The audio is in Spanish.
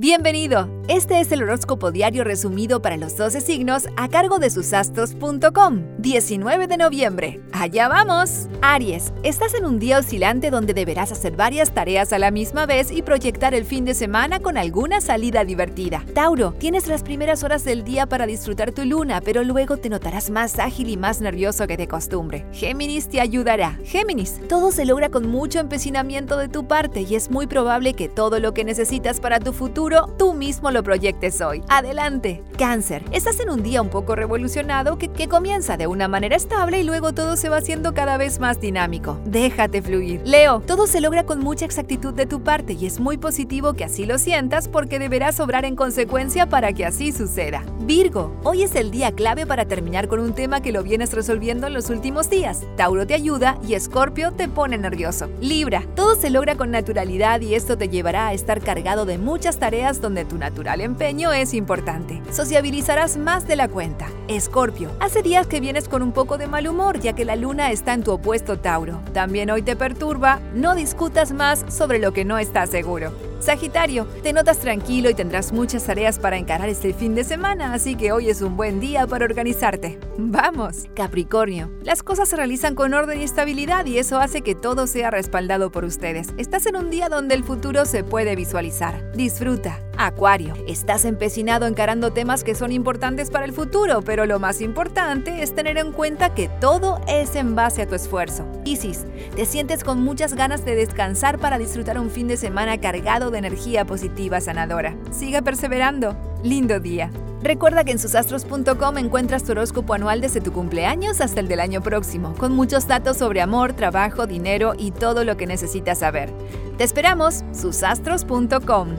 Bienvenido. Este es el horóscopo diario resumido para los 12 signos a cargo de susastros.com. 19 de noviembre. Allá vamos. Aries, estás en un día oscilante donde deberás hacer varias tareas a la misma vez y proyectar el fin de semana con alguna salida divertida. Tauro, tienes las primeras horas del día para disfrutar tu luna, pero luego te notarás más ágil y más nervioso que de costumbre. Géminis te ayudará. Géminis, todo se logra con mucho empecinamiento de tu parte y es muy probable que todo lo que necesitas para tu futuro tú mismo lo proyectes hoy. Adelante. Cáncer, estás en un día un poco revolucionado que, comienza de una manera estable y luego todo se va haciendo cada vez más dinámico. Déjate fluir. Leo, todo se logra con mucha exactitud de tu parte y es muy positivo que así lo sientas porque deberás obrar en consecuencia para que así suceda. Virgo, hoy es el día clave para terminar con un tema que lo vienes resolviendo en los últimos días. Tauro te ayuda y Escorpio te pone nervioso. Libra, todo se logra con naturalidad y esto te llevará a estar cargado de muchas tareas donde tu natural empeño es importante. Sociabilizarás más de la cuenta. Escorpio, hace días que vienes con un poco de mal humor ya que la luna está en tu opuesto Tauro. También hoy te perturba, no discutas más sobre lo que no estás seguro. Sagitario, te notas tranquilo y tendrás muchas tareas para encarar este fin de semana, así que hoy es un buen día para organizarte. ¡Vamos! Capricornio, las cosas se realizan con orden y estabilidad y eso hace que todo sea respaldado por ustedes. Estás en un día donde el futuro se puede visualizar. Disfruta. Acuario, estás empecinado encarando temas que son importantes para el futuro, pero lo más importante es tener en cuenta que todo es en base a tu esfuerzo. Isis, te sientes con muchas ganas de descansar para disfrutar un fin de semana cargado de energía positiva sanadora. Siga perseverando. Lindo día. Recuerda que en susastros.com encuentras tu horóscopo anual desde tu cumpleaños hasta el del año próximo, con muchos datos sobre amor, trabajo, dinero y todo lo que necesitas saber. Te esperamos, susastros.com.